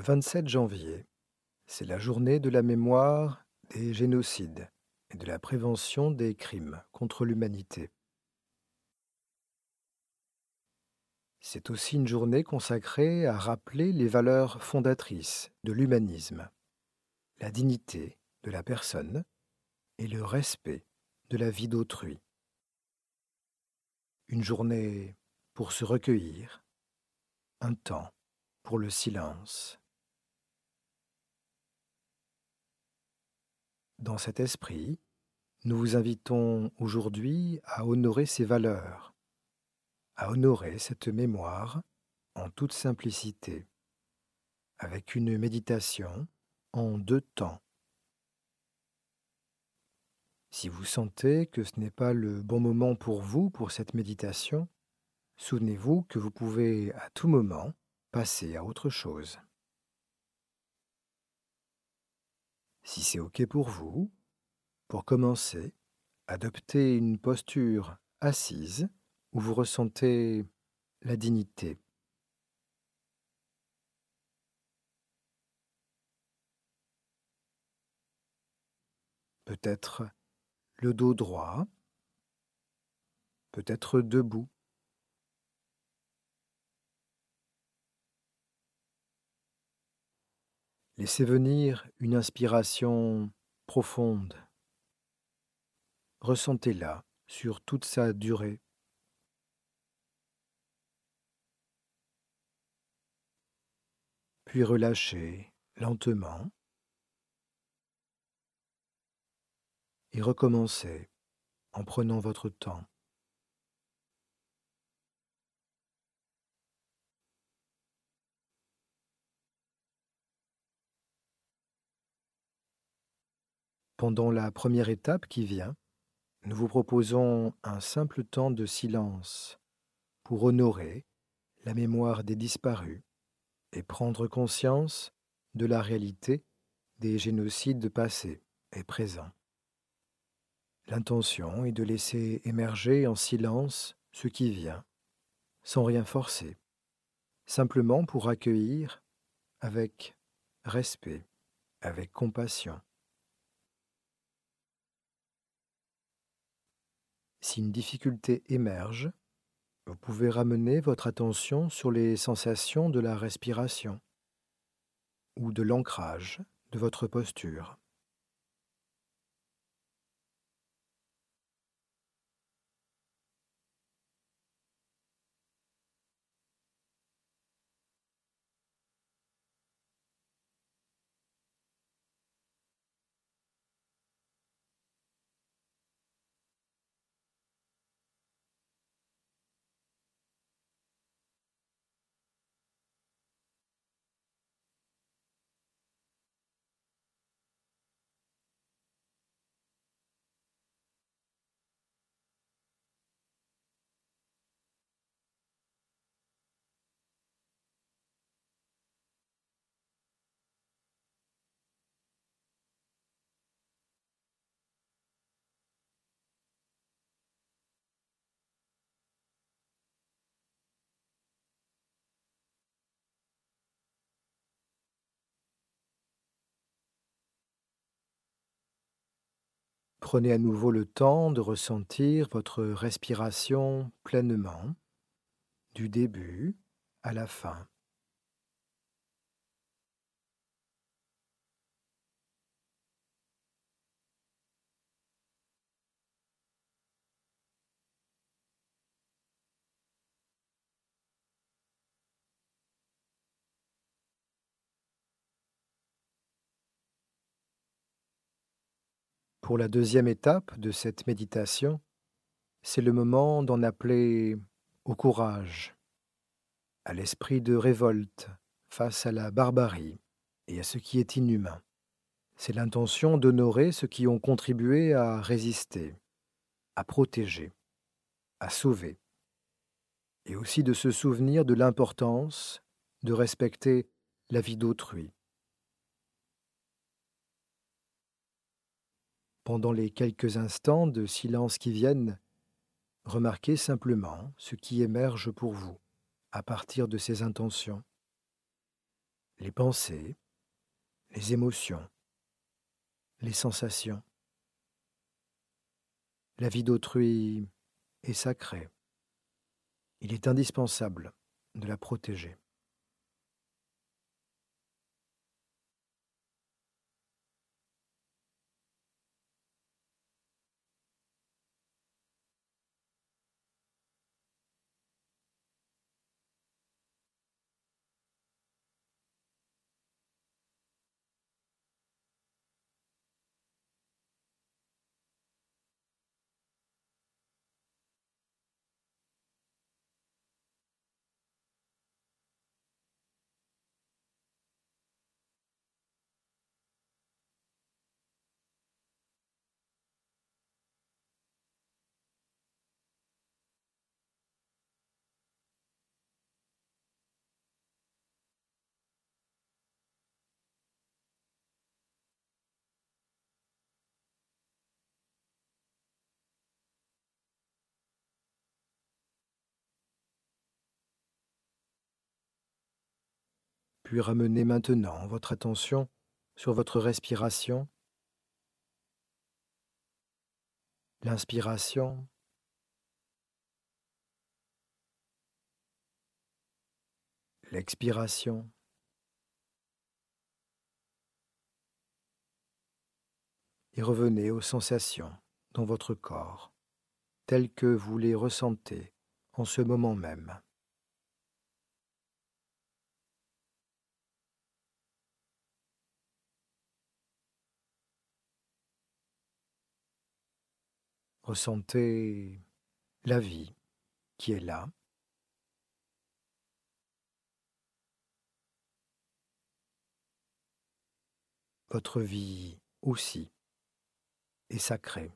Le 27 janvier, c'est la journée de la mémoire des génocides et de la prévention des crimes contre l'humanité. C'est aussi une journée consacrée à rappeler les valeurs fondatrices de l'humanisme, la dignité de la personne et le respect de la vie d'autrui. Une journée pour se recueillir, un temps pour le silence. Dans cet esprit, nous vous invitons aujourd'hui à honorer ces valeurs, à honorer cette mémoire en toute simplicité, avec une méditation en deux temps. Si vous sentez que ce n'est pas le bon moment pour vous pour cette méditation, souvenez-vous que vous pouvez à tout moment passer à autre chose. Si c'est OK pour vous, pour commencer, adoptez une posture assise où vous ressentez la dignité. Peut-être le dos droit, peut-être debout. Laissez venir une inspiration profonde. Ressentez-la sur toute sa durée. Puis relâchez lentement et recommencez en prenant votre temps. Pendant la première étape qui vient, nous vous proposons un simple temps de silence pour honorer la mémoire des disparus et prendre conscience de la réalité des génocides passés et présents. L'intention est de laisser émerger en silence ce qui vient, sans rien forcer, simplement pour accueillir avec respect, avec compassion. Si une difficulté émerge, vous pouvez ramener votre attention sur les sensations de la respiration ou de l'ancrage de votre posture. Prenez à nouveau le temps de ressentir votre respiration pleinement, du début à la fin. Pour la deuxième étape de cette méditation, c'est le moment d'en appeler au courage, à l'esprit de révolte face à la barbarie et à ce qui est inhumain. C'est l'intention d'honorer ceux qui ont contribué à résister, à protéger, à sauver, et aussi de se souvenir de l'importance de respecter la vie d'autrui. Pendant les quelques instants de silence qui viennent, remarquez simplement ce qui émerge pour vous à partir de ces intentions. les pensées, les émotions, les sensations. La vie d'autrui est sacrée. Il est indispensable de la protéger. Puis ramenez maintenant votre attention sur votre respiration, l'inspiration, l'expiration. Et revenez aux sensations dans votre corps, telles que vous les ressentez en ce moment même. Ressentez la vie qui est là. Votre vie aussi est sacrée.